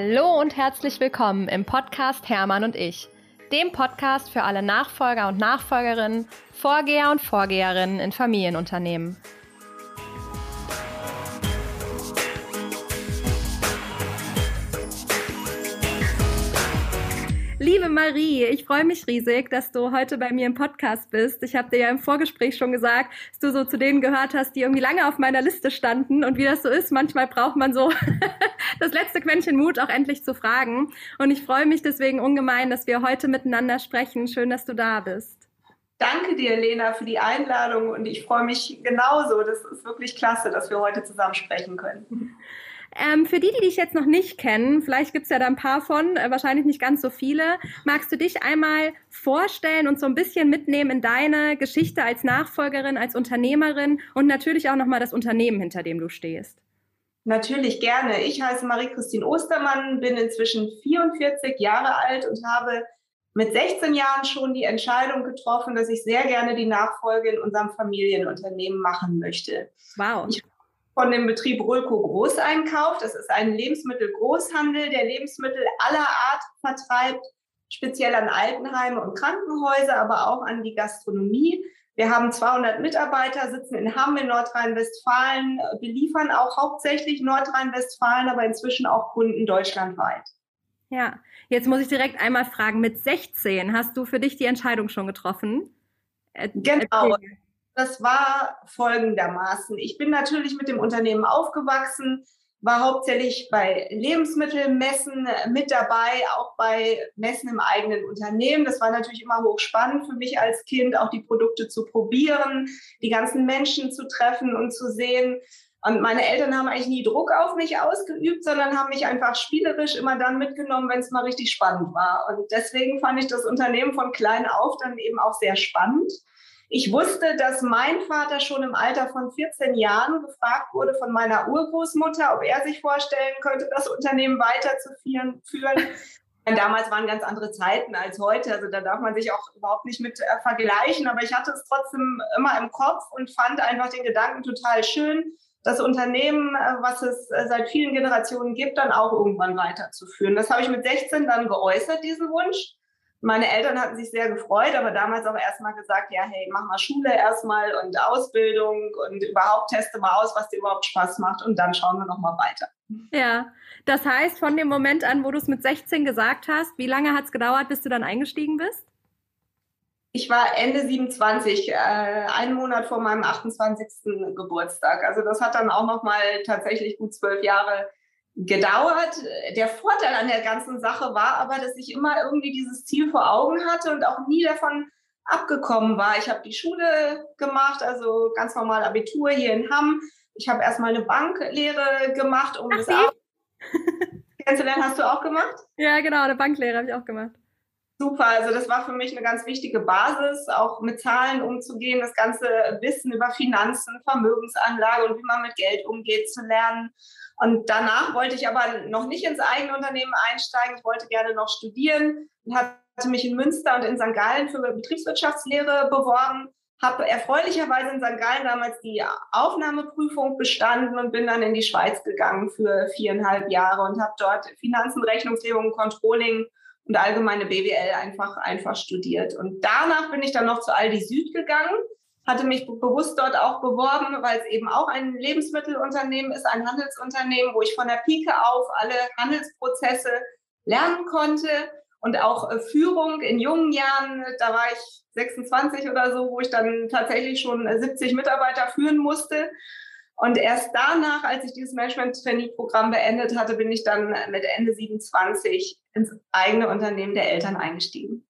Hallo und herzlich willkommen im Podcast Hermann und ich, dem Podcast für alle Nachfolger und Nachfolgerinnen, Vorgeher und Vorgeherinnen in Familienunternehmen. Liebe Marie, ich freue mich riesig, dass du heute bei mir im Podcast bist. Ich habe dir ja im Vorgespräch schon gesagt, dass du so zu denen gehört hast, die irgendwie lange auf meiner Liste standen. Und wie das so ist, manchmal braucht man so das letzte Quäntchen Mut, auch endlich zu fragen. Und ich freue mich deswegen ungemein, dass wir heute miteinander sprechen. Schön, dass du da bist. Danke dir, Lena, für die Einladung und ich freue mich genauso. Das ist wirklich klasse, dass wir heute zusammen sprechen können. Ähm, für die, die dich jetzt noch nicht kennen, vielleicht gibt es ja da ein paar von, äh, wahrscheinlich nicht ganz so viele, magst du dich einmal vorstellen und so ein bisschen mitnehmen in deine Geschichte als Nachfolgerin, als Unternehmerin und natürlich auch nochmal das Unternehmen, hinter dem du stehst? Natürlich gerne. Ich heiße Marie-Christine Ostermann, bin inzwischen 44 Jahre alt und habe mit 16 Jahren schon die Entscheidung getroffen, dass ich sehr gerne die Nachfolge in unserem Familienunternehmen machen möchte. Wow. Ich von dem Betrieb Rölko Großeinkauf. Das ist ein Lebensmittelgroßhandel, der Lebensmittel aller Art vertreibt, speziell an Altenheime und Krankenhäuser, aber auch an die Gastronomie. Wir haben 200 Mitarbeiter, sitzen in Hamm in Nordrhein-Westfalen, beliefern auch hauptsächlich Nordrhein-Westfalen, aber inzwischen auch Kunden deutschlandweit. Ja, jetzt muss ich direkt einmal fragen, mit 16 hast du für dich die Entscheidung schon getroffen? Genau. Das war folgendermaßen. Ich bin natürlich mit dem Unternehmen aufgewachsen, war hauptsächlich bei Lebensmittelmessen mit dabei, auch bei Messen im eigenen Unternehmen. Das war natürlich immer hochspannend für mich als Kind, auch die Produkte zu probieren, die ganzen Menschen zu treffen und zu sehen. Und meine Eltern haben eigentlich nie Druck auf mich ausgeübt, sondern haben mich einfach spielerisch immer dann mitgenommen, wenn es mal richtig spannend war. Und deswegen fand ich das Unternehmen von klein auf dann eben auch sehr spannend. Ich wusste, dass mein Vater schon im Alter von 14 Jahren gefragt wurde von meiner Urgroßmutter, ob er sich vorstellen könnte, das Unternehmen weiterzuführen. Damals waren ganz andere Zeiten als heute, also da darf man sich auch überhaupt nicht mit äh, vergleichen, aber ich hatte es trotzdem immer im Kopf und fand einfach den Gedanken total schön, das Unternehmen, äh, was es äh, seit vielen Generationen gibt, dann auch irgendwann weiterzuführen. Das habe ich mit 16 dann geäußert, diesen Wunsch. Meine Eltern hatten sich sehr gefreut, aber damals auch erstmal gesagt, ja, hey, mach mal Schule erstmal und Ausbildung und überhaupt teste mal aus, was dir überhaupt Spaß macht und dann schauen wir nochmal weiter. Ja, das heißt, von dem Moment an, wo du es mit 16 gesagt hast, wie lange hat es gedauert, bis du dann eingestiegen bist? Ich war Ende 27, äh, einen Monat vor meinem 28. Geburtstag. Also das hat dann auch nochmal tatsächlich gut zwölf Jahre gedauert. Der Vorteil an der ganzen Sache war aber, dass ich immer irgendwie dieses Ziel vor Augen hatte und auch nie davon abgekommen war. Ich habe die Schule gemacht, also ganz normal Abitur hier in Hamm. Ich habe erstmal eine Banklehre gemacht, um Ach, das Kennenzulernen hast du auch gemacht? Ja, genau, eine Banklehre habe ich auch gemacht. Super, also das war für mich eine ganz wichtige Basis, auch mit Zahlen umzugehen, das ganze Wissen über Finanzen, Vermögensanlage und wie man mit Geld umgeht zu lernen. Und danach wollte ich aber noch nicht ins eigene Unternehmen einsteigen. Ich wollte gerne noch studieren und hatte mich in Münster und in St. Gallen für Betriebswirtschaftslehre beworben. Habe erfreulicherweise in St. Gallen damals die Aufnahmeprüfung bestanden und bin dann in die Schweiz gegangen für viereinhalb Jahre und habe dort Finanzen, Rechnungslegung, Controlling und allgemeine BWL einfach, einfach studiert. Und danach bin ich dann noch zu Aldi Süd gegangen hatte mich bewusst dort auch beworben, weil es eben auch ein Lebensmittelunternehmen ist, ein Handelsunternehmen, wo ich von der Pike auf alle Handelsprozesse lernen konnte und auch äh, Führung in jungen Jahren, da war ich 26 oder so, wo ich dann tatsächlich schon 70 Mitarbeiter führen musste. Und erst danach, als ich dieses Management-Trainee-Programm beendet hatte, bin ich dann mit Ende 27 ins eigene Unternehmen der Eltern eingestiegen.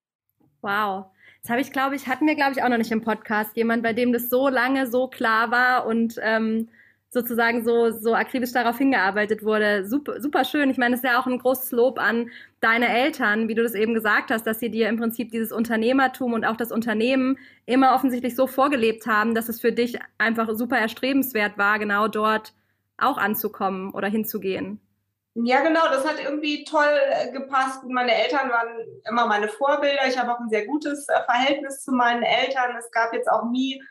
Wow. Das habe ich, glaube ich, hatten wir, glaube ich, auch noch nicht im Podcast. Jemand, bei dem das so lange so klar war und ähm, sozusagen so, so akribisch darauf hingearbeitet wurde. Super, super schön. Ich meine, es ist ja auch ein großes Lob an deine Eltern, wie du das eben gesagt hast, dass sie dir im Prinzip dieses Unternehmertum und auch das Unternehmen immer offensichtlich so vorgelebt haben, dass es für dich einfach super erstrebenswert war, genau dort auch anzukommen oder hinzugehen. Ja, genau, das hat irgendwie toll äh, gepasst. Meine Eltern waren immer meine Vorbilder. Ich habe auch ein sehr gutes äh, Verhältnis zu meinen Eltern. Es gab jetzt auch nie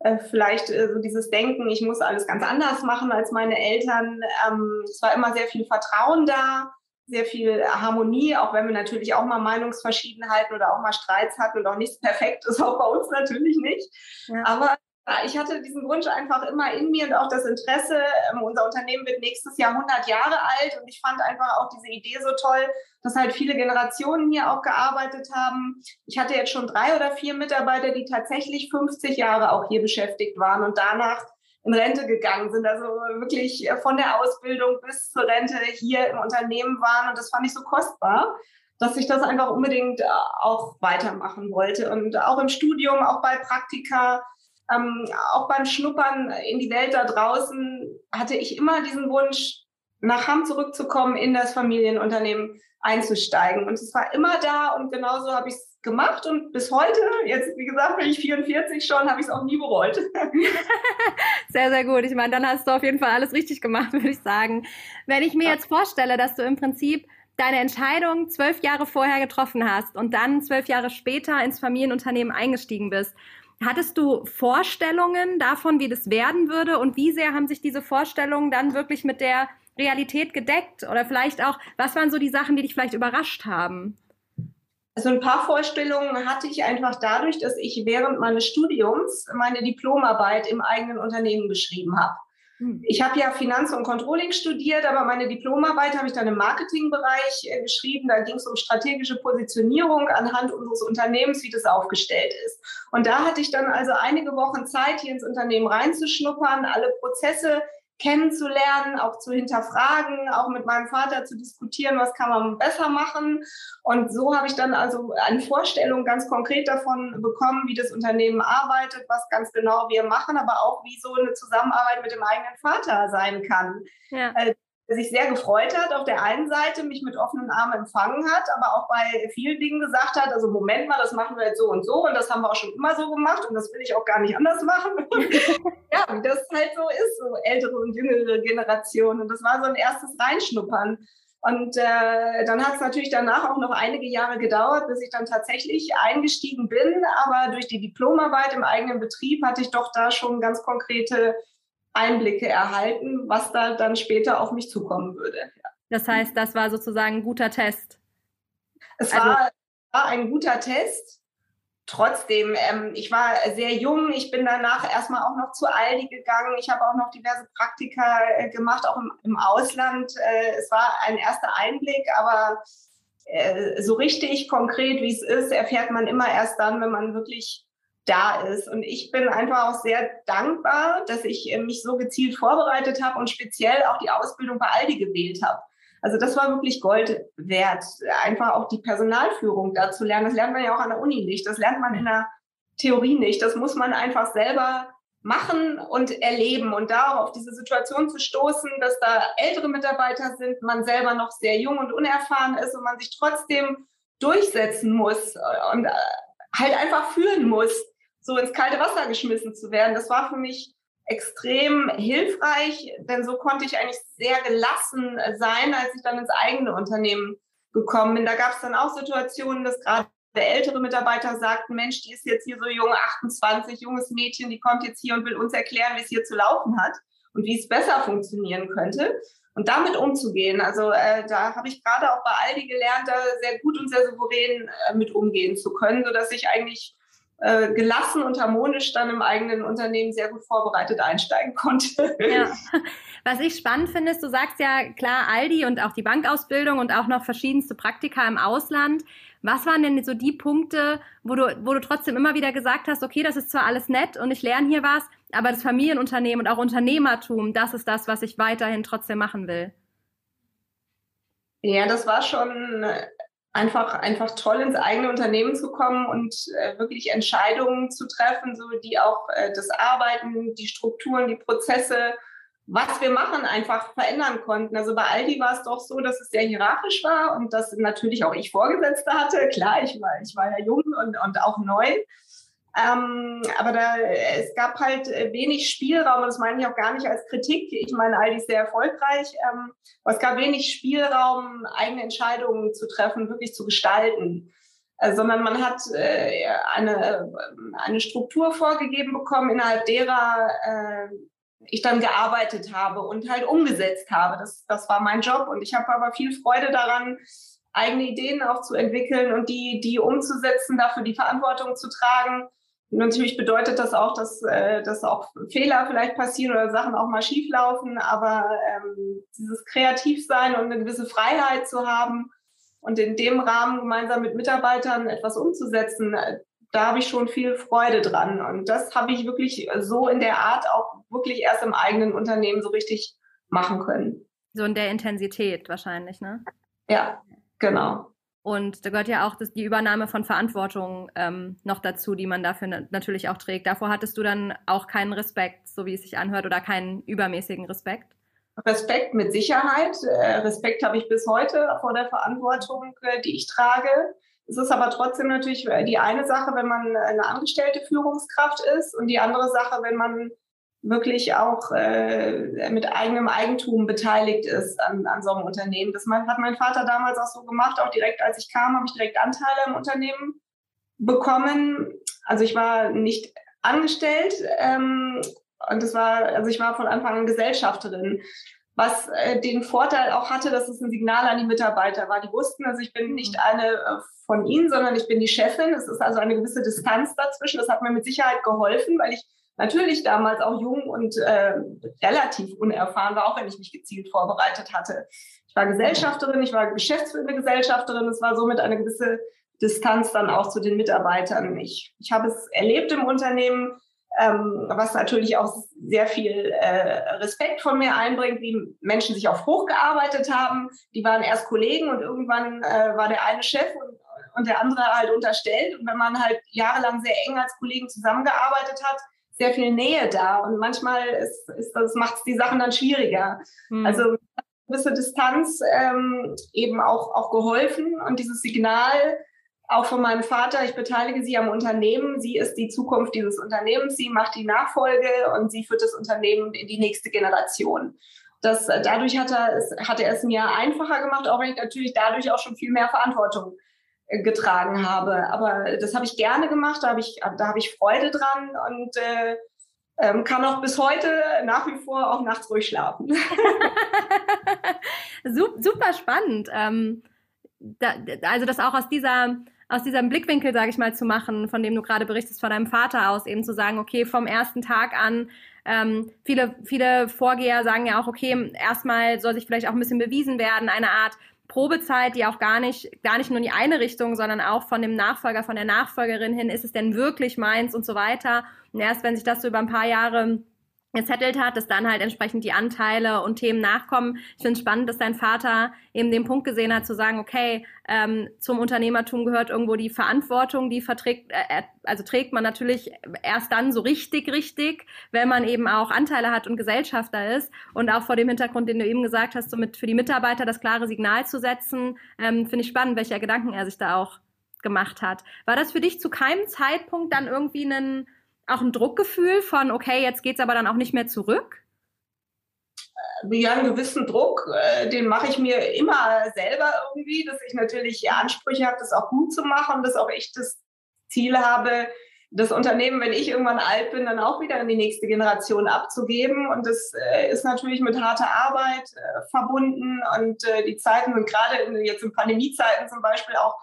äh, vielleicht äh, so dieses Denken, ich muss alles ganz anders machen als meine Eltern. Ähm, es war immer sehr viel Vertrauen da. sehr viel Harmonie, auch wenn wir natürlich auch mal Meinungsverschiedenheiten oder auch mal Streits hatten und auch nichts perfekt ist, auch bei uns natürlich nicht. Ja. Aber ich hatte diesen Wunsch einfach immer in mir und auch das Interesse. Ähm, unser Unternehmen wird nächstes Jahr 100 Jahre alt und ich fand einfach auch diese Idee so toll, dass halt viele Generationen hier auch gearbeitet haben. Ich hatte jetzt schon drei oder vier Mitarbeiter, die tatsächlich 50 Jahre auch hier beschäftigt waren und danach in Rente gegangen sind, also wirklich äh, von der Ausbildung bis zur Rente hier im Unternehmen waren. Und das fand ich so kostbar, dass ich das einfach unbedingt äh, auch weitermachen wollte. Und auch im Studium, auch bei Praktika, ähm, auch beim Schnuppern in die Welt da draußen hatte ich immer diesen Wunsch, nach Hamm zurückzukommen, in das Familienunternehmen einzusteigen. Und es war immer da und genauso habe ich es gemacht und bis heute, jetzt wie gesagt, bin ich 44 schon, habe ich es auch nie bereut. sehr, sehr gut. Ich meine, dann hast du auf jeden Fall alles richtig gemacht, würde ich sagen. Wenn ich mir jetzt vorstelle, dass du im Prinzip deine Entscheidung zwölf Jahre vorher getroffen hast und dann zwölf Jahre später ins Familienunternehmen eingestiegen bist, Hattest du Vorstellungen davon, wie das werden würde und wie sehr haben sich diese Vorstellungen dann wirklich mit der Realität gedeckt? Oder vielleicht auch, was waren so die Sachen, die dich vielleicht überrascht haben? Also ein paar Vorstellungen hatte ich einfach dadurch, dass ich während meines Studiums meine Diplomarbeit im eigenen Unternehmen geschrieben habe. Hm. Ich habe ja Finanz- und Controlling studiert, aber meine Diplomarbeit habe ich dann im Marketingbereich äh, geschrieben. Da ging es um strategische Positionierung anhand unseres Unternehmens, wie das aufgestellt ist. Und da hatte ich dann also einige Wochen Zeit, hier ins Unternehmen reinzuschnuppern, alle Prozesse kennenzulernen, auch zu hinterfragen, auch mit meinem Vater zu diskutieren, was kann man besser machen. Und so habe ich dann also eine Vorstellung ganz konkret davon bekommen, wie das Unternehmen arbeitet, was ganz genau wir machen, aber auch wie so eine Zusammenarbeit mit dem eigenen Vater sein kann. Ja. Äh, sich sehr gefreut hat auf der einen Seite, mich mit offenen Armen empfangen hat, aber auch bei vielen Dingen gesagt hat, also Moment mal, das machen wir jetzt so und so und das haben wir auch schon immer so gemacht und das will ich auch gar nicht anders machen. ja, wie das halt so ist, so ältere und jüngere Generationen. Und das war so ein erstes Reinschnuppern. Und äh, dann hat es natürlich danach auch noch einige Jahre gedauert, bis ich dann tatsächlich eingestiegen bin. Aber durch die Diplomarbeit im eigenen Betrieb hatte ich doch da schon ganz konkrete Einblicke erhalten, was da dann später auf mich zukommen würde. Ja. Das heißt, das war sozusagen ein guter Test. Es also, war, war, ein guter Test. Trotzdem, ähm, ich war sehr jung. Ich bin danach erstmal auch noch zu Aldi gegangen. Ich habe auch noch diverse Praktika äh, gemacht, auch im, im Ausland. Äh, es war ein erster Einblick, aber äh, so richtig konkret, wie es ist, erfährt man immer erst dann, wenn man wirklich da ist. Und ich bin einfach auch sehr dankbar, dass ich äh, mich so gezielt vorbereitet habe und speziell auch die Ausbildung bei Aldi gewählt habe. Also das war wirklich Gold wert, einfach auch die Personalführung da zu lernen. Das lernt man ja auch an der Uni nicht. Das lernt man in der Theorie nicht. Das muss man einfach selber machen und erleben und da auch auf diese Situation zu stoßen, dass da ältere Mitarbeiter sind, man selber noch sehr jung und unerfahren ist und man sich trotzdem durchsetzen muss und äh, halt einfach führen muss so ins kalte Wasser geschmissen zu werden, das war für mich extrem hilfreich, denn so konnte ich eigentlich sehr gelassen sein, als ich dann ins eigene Unternehmen gekommen bin. Da gab es dann auch Situationen, dass gerade ältere Mitarbeiter sagten, Mensch, die ist jetzt hier so jung, 28, junges Mädchen, die kommt jetzt hier und will uns erklären, wie es hier zu laufen hat und wie es besser funktionieren könnte. Und damit umzugehen, also äh, da habe ich gerade auch bei Aldi gelernt, da sehr gut und sehr souverän äh, mit umgehen zu können, sodass ich eigentlich äh, gelassen und harmonisch dann im eigenen Unternehmen sehr gut vorbereitet einsteigen konnte. Ja. Was ich spannend finde, ist, du sagst ja klar Aldi und auch die Bankausbildung und auch noch verschiedenste Praktika im Ausland. Was waren denn so die Punkte, wo du, wo du trotzdem immer wieder gesagt hast, okay, das ist zwar alles nett und ich lerne hier was, aber das Familienunternehmen und auch Unternehmertum, das ist das, was ich weiterhin trotzdem machen will? Ja, das war schon einfach, einfach toll ins eigene Unternehmen zu kommen und äh, wirklich Entscheidungen zu treffen, so die auch äh, das Arbeiten, die Strukturen, die Prozesse, was wir machen, einfach verändern konnten. Also bei Aldi war es doch so, dass es sehr hierarchisch war und dass natürlich auch ich Vorgesetzte hatte. Klar, ich war, ich war ja jung und, und auch neu. Ähm, aber da, es gab halt äh, wenig Spielraum, und das meine ich auch gar nicht als Kritik. Ich meine, ist sehr erfolgreich, ähm, aber es gab wenig Spielraum, eigene Entscheidungen zu treffen, wirklich zu gestalten. Äh, sondern man hat äh, eine, eine Struktur vorgegeben bekommen, innerhalb derer äh, ich dann gearbeitet habe und halt umgesetzt habe. Das, das war mein Job und ich habe aber viel Freude daran, eigene Ideen auch zu entwickeln und die, die umzusetzen, dafür die Verantwortung zu tragen. Natürlich bedeutet das auch, dass, äh, dass auch Fehler vielleicht passieren oder Sachen auch mal schief laufen, aber ähm, dieses Kreativsein und eine gewisse Freiheit zu haben und in dem Rahmen gemeinsam mit Mitarbeitern etwas umzusetzen, äh, da habe ich schon viel Freude dran. Und das habe ich wirklich so in der Art auch wirklich erst im eigenen Unternehmen so richtig machen können. So in der Intensität wahrscheinlich, ne? Ja, genau. Und da gehört ja auch das, die Übernahme von Verantwortung ähm, noch dazu, die man dafür natürlich auch trägt. Davor hattest du dann auch keinen Respekt, so wie es sich anhört, oder keinen übermäßigen Respekt? Respekt mit Sicherheit. Äh, Respekt habe ich bis heute vor der Verantwortung, äh, die ich trage. Es ist aber trotzdem natürlich die eine Sache, wenn man eine angestellte Führungskraft ist und die andere Sache, wenn man wirklich auch äh, mit eigenem Eigentum beteiligt ist an, an so einem Unternehmen. Das hat mein Vater damals auch so gemacht, auch direkt als ich kam, habe ich direkt Anteile im Unternehmen bekommen. Also ich war nicht angestellt ähm, und das war, also ich war von Anfang an Gesellschafterin was äh, den Vorteil auch hatte, dass es ein Signal an die Mitarbeiter war. Die wussten, also ich bin nicht mhm. eine äh, von ihnen, sondern ich bin die Chefin. Es ist also eine gewisse Distanz dazwischen. Das hat mir mit Sicherheit geholfen, weil ich natürlich damals auch jung und äh, relativ unerfahren war, auch wenn ich mich gezielt vorbereitet hatte. Ich war Gesellschafterin, ich war geschäftsführende Gesellschafterin. Es war somit eine gewisse Distanz dann auch zu den Mitarbeitern. Ich, ich habe es erlebt im Unternehmen, ähm, was natürlich auch sehr viel äh, Respekt von mir einbringt, wie Menschen sich auch hochgearbeitet haben. Die waren erst Kollegen und irgendwann äh, war der eine Chef und, und der andere halt unterstellt. Und wenn man halt jahrelang sehr eng als Kollegen zusammengearbeitet hat, sehr viel Nähe da. Und manchmal ist, ist das macht es die Sachen dann schwieriger. Mhm. Also gewisse Distanz ähm, eben auch, auch geholfen und dieses Signal, auch von meinem Vater, ich beteilige sie am Unternehmen. Sie ist die Zukunft dieses Unternehmens. Sie macht die Nachfolge und sie führt das Unternehmen in die nächste Generation. Das, dadurch hat er, es, hat er es mir einfacher gemacht, auch wenn ich natürlich dadurch auch schon viel mehr Verantwortung getragen habe. Aber das habe ich gerne gemacht, da habe ich, da habe ich Freude dran und äh, ähm, kann auch bis heute nach wie vor auch nachts ruhig schlafen. Super spannend. Ähm, da, also das auch aus dieser aus diesem Blickwinkel, sage ich mal, zu machen, von dem du gerade berichtest, von deinem Vater aus, eben zu sagen, okay, vom ersten Tag an, ähm, viele, viele Vorgeher sagen ja auch, okay, erstmal soll sich vielleicht auch ein bisschen bewiesen werden, eine Art Probezeit, die auch gar nicht, gar nicht nur in die eine Richtung, sondern auch von dem Nachfolger, von der Nachfolgerin hin, ist es denn wirklich meins und so weiter. Und erst wenn sich das so über ein paar Jahre gesettelt hat, dass dann halt entsprechend die Anteile und Themen nachkommen. Ich finde es spannend, dass dein Vater eben den Punkt gesehen hat, zu sagen, okay, ähm, zum Unternehmertum gehört irgendwo die Verantwortung, die verträgt, äh, also trägt man natürlich erst dann so richtig, richtig, wenn man eben auch Anteile hat und Gesellschafter ist. Und auch vor dem Hintergrund, den du eben gesagt hast, so mit für die Mitarbeiter das klare Signal zu setzen, ähm, finde ich spannend, welcher Gedanken er sich da auch gemacht hat. War das für dich zu keinem Zeitpunkt dann irgendwie ein auch ein Druckgefühl von, okay, jetzt geht's aber dann auch nicht mehr zurück? Äh, ja, einen gewissen Druck, äh, den mache ich mir immer selber irgendwie, dass ich natürlich Ansprüche habe, das auch gut zu machen, dass auch ich das Ziel habe, das Unternehmen, wenn ich irgendwann alt bin, dann auch wieder in die nächste Generation abzugeben. Und das äh, ist natürlich mit harter Arbeit verbunden. Und die Zeiten sind gerade jetzt in Pandemiezeiten zum Beispiel auch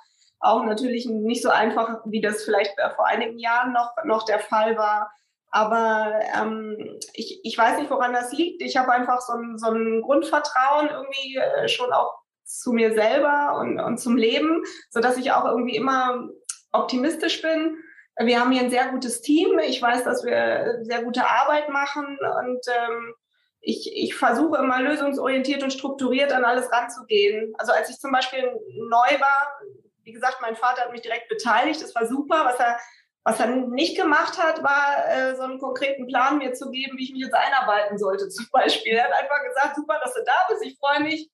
auch natürlich nicht so einfach, wie das vielleicht vor einigen Jahren noch, noch der Fall war. Aber ähm, ich, ich weiß nicht, woran das liegt. Ich habe einfach so ein, so ein Grundvertrauen irgendwie äh, schon auch zu mir selber und, und zum Leben, sodass ich auch irgendwie immer optimistisch bin. Wir haben hier ein sehr gutes Team. Ich weiß, dass wir sehr gute Arbeit machen und ähm, ich, ich versuche immer lösungsorientiert und strukturiert an alles ranzugehen. Also als ich zum Beispiel neu war, wie gesagt, mein Vater hat mich direkt beteiligt. Das war super. Was er, was er nicht gemacht hat, war äh, so einen konkreten Plan mir zu geben, wie ich mich jetzt einarbeiten sollte. Zum Beispiel. Er hat einfach gesagt, super, dass du da bist. Ich freue mich.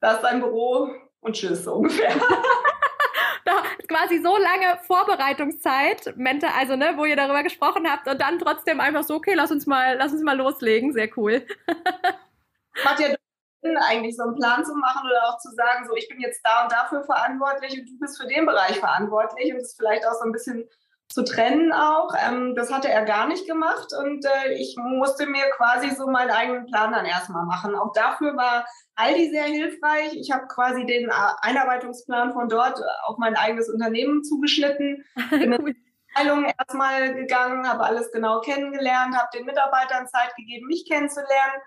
Da ist dein Büro und tschüss, so ungefähr. da quasi so lange Vorbereitungszeit, also ne, wo ihr darüber gesprochen habt und dann trotzdem einfach so, okay, lass uns mal, lass uns mal loslegen, sehr cool. Macht ja eigentlich so einen Plan zu machen oder auch zu sagen, so ich bin jetzt da und dafür verantwortlich und du bist für den Bereich verantwortlich und es vielleicht auch so ein bisschen zu trennen auch. Ähm, das hatte er gar nicht gemacht und äh, ich musste mir quasi so meinen eigenen Plan dann erstmal machen. Auch dafür war Aldi sehr hilfreich. Ich habe quasi den äh, Einarbeitungsplan von dort auf mein eigenes Unternehmen zugeschnitten. Bin in Abteilung erstmal gegangen, habe alles genau kennengelernt, habe den Mitarbeitern Zeit gegeben, mich kennenzulernen,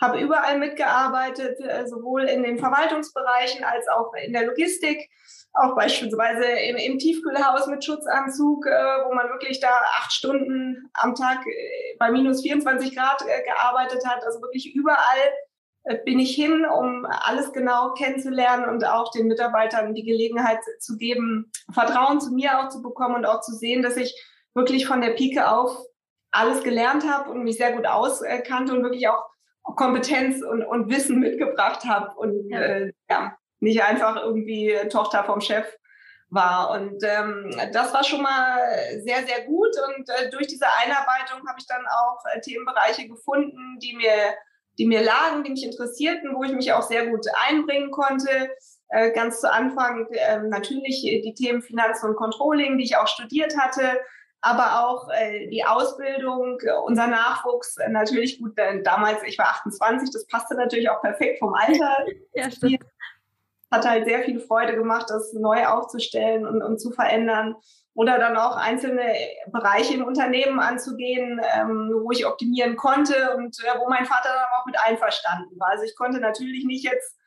habe überall mitgearbeitet, äh, sowohl in den Verwaltungsbereichen als auch in der Logistik auch beispielsweise im, im Tiefkühlhaus mit Schutzanzug, äh, wo man wirklich da acht Stunden am Tag äh, bei minus 24 Grad gearbeitet hat. Also wirklich überall bin ich hin, um alles genau kennenzulernen und auch den Mitarbeitern die Gelegenheit zu geben, Vertrauen zu mir auch zu bekommen und auch zu sehen, dass ich wirklich von der Pike auf alles gelernt habe und mich sehr gut auskannte und wirklich auch Kompetenz und, und Wissen mitgebracht habe. Und ja. Äh, ja, nicht einfach irgendwie Tochter vom Chef war. Und ähm, das war schon mal sehr, sehr gut. Und äh, durch diese Einarbeitung habe ich dann auch äh, Themenbereiche gefunden, die mir, die mir lagen, die mich interessierten, wo ich mich auch sehr gut einbringen konnte. Äh, ganz zu Anfang äh, natürlich die Themen Finanzen und Controlling, die ich auch studiert hatte, aber auch äh, die Ausbildung, unser Nachwuchs äh, natürlich gut. Denn damals, ich war 28, das passte natürlich auch perfekt vom Alter. ja, stimmt hat halt sehr viel Freude gemacht, das neu aufzustellen und, und zu verändern. Oder dann auch einzelne Bereiche im Unternehmen anzugehen, ähm, wo ich optimieren konnte und äh, wo mein Vater dann auch mit einverstanden war. Also ich konnte natürlich nicht jetzt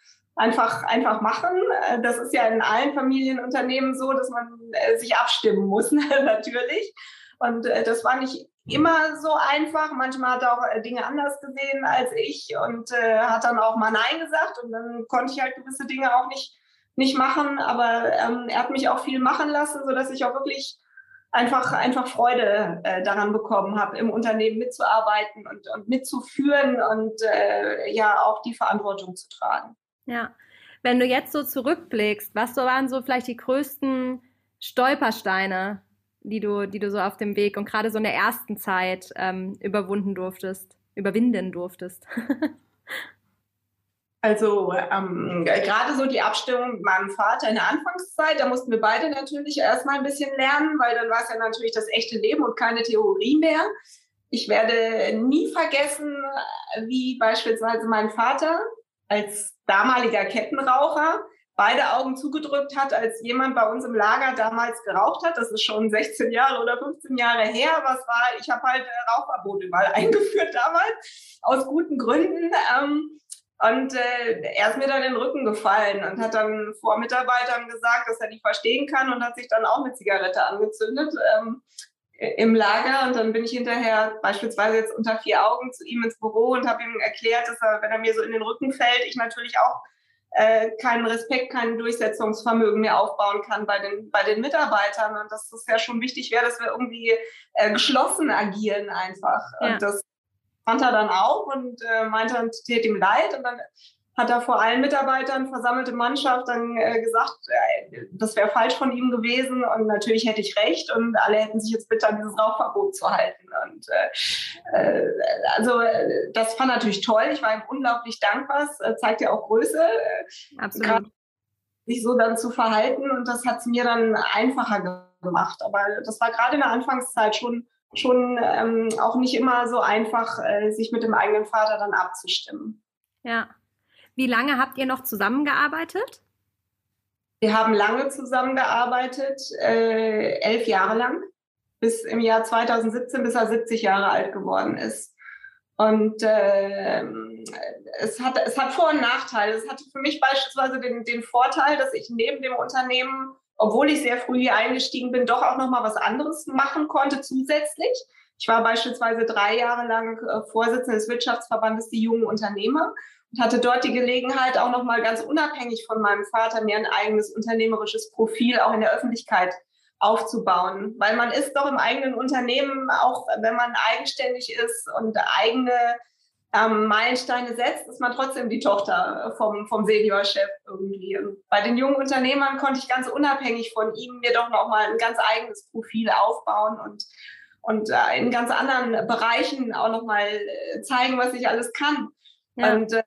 einfach, einfach machen. Äh, das ist ja in allen Familienunternehmen so, dass man äh, sich abstimmen muss, natürlich. Und äh, das war nicht immer so einfach. Manchmal hat er auch Dinge anders gesehen als ich und hat dann auch mal Nein gesagt und dann konnte ich halt gewisse Dinge auch nicht, nicht machen. Aber ähm, er hat mich auch viel machen lassen, sodass ich auch wirklich einfach, einfach Freude äh, daran bekommen habe, im Unternehmen mitzuarbeiten und, und mitzuführen und äh, ja auch die Verantwortung zu tragen. Ja, wenn du jetzt so zurückblickst, was so waren so vielleicht die größten Stolpersteine, die du, die du so auf dem Weg und gerade so in der ersten Zeit ähm, überwunden durftest, überwinden durftest? Also ähm, gerade so die Abstimmung mit meinem Vater in der Anfangszeit, da mussten wir beide natürlich erstmal ein bisschen lernen, weil dann war es ja natürlich das echte Leben und keine Theorie mehr. Ich werde nie vergessen, wie beispielsweise mein Vater als damaliger Kettenraucher beide Augen zugedrückt hat, als jemand bei uns im Lager damals geraucht hat. Das ist schon 16 Jahre oder 15 Jahre her. Was war, ich habe halt äh, Rauchverbot überall eingeführt damals, aus guten Gründen. Ähm, und äh, er ist mir dann in den Rücken gefallen und hat dann vor Mitarbeitern gesagt, dass er nicht verstehen kann und hat sich dann auch eine Zigarette angezündet ähm, im Lager. Und dann bin ich hinterher beispielsweise jetzt unter vier Augen zu ihm ins Büro und habe ihm erklärt, dass er, wenn er mir so in den Rücken fällt, ich natürlich auch äh, keinen Respekt, kein Durchsetzungsvermögen mehr aufbauen kann bei den, bei den Mitarbeitern. Und dass das ja schon wichtig wäre, dass wir irgendwie äh, geschlossen agieren einfach. Ja. Und das fand er dann auch und äh, meinte, es täte ihm leid. Und dann hat er vor allen Mitarbeitern, versammelte Mannschaft, dann äh, gesagt, äh, das wäre falsch von ihm gewesen und natürlich hätte ich recht und alle hätten sich jetzt bitte an dieses Rauchverbot zu halten. Und äh, äh also das fand natürlich toll. Ich war ihm unglaublich dankbar. Es zeigt ja auch Größe. Absolut. Sich so dann zu verhalten und das hat es mir dann einfacher gemacht. Aber das war gerade in der Anfangszeit schon schon ähm, auch nicht immer so einfach, sich mit dem eigenen Vater dann abzustimmen. Ja, wie lange habt ihr noch zusammengearbeitet? Wir haben lange zusammengearbeitet, äh, elf Jahre lang, bis im Jahr 2017, bis er 70 Jahre alt geworden ist. Und äh, es, hat, es hat Vor- und Nachteile. Es hatte für mich beispielsweise den, den Vorteil, dass ich neben dem Unternehmen, obwohl ich sehr früh hier eingestiegen bin, doch auch noch mal was anderes machen konnte zusätzlich. Ich war beispielsweise drei Jahre lang äh, Vorsitzende des Wirtschaftsverbandes Die Jungen Unternehmer und hatte dort die Gelegenheit, auch nochmal ganz unabhängig von meinem Vater mir ein eigenes unternehmerisches Profil auch in der Öffentlichkeit aufzubauen. Weil man ist doch im eigenen Unternehmen, auch wenn man eigenständig ist und eigene ähm, Meilensteine setzt, ist man trotzdem die Tochter vom, vom Seniorchef irgendwie. Bei den jungen Unternehmern konnte ich ganz unabhängig von ihm mir doch nochmal ein ganz eigenes Profil aufbauen und, und äh, in ganz anderen Bereichen auch nochmal äh, zeigen, was ich alles kann. Ja. Und äh,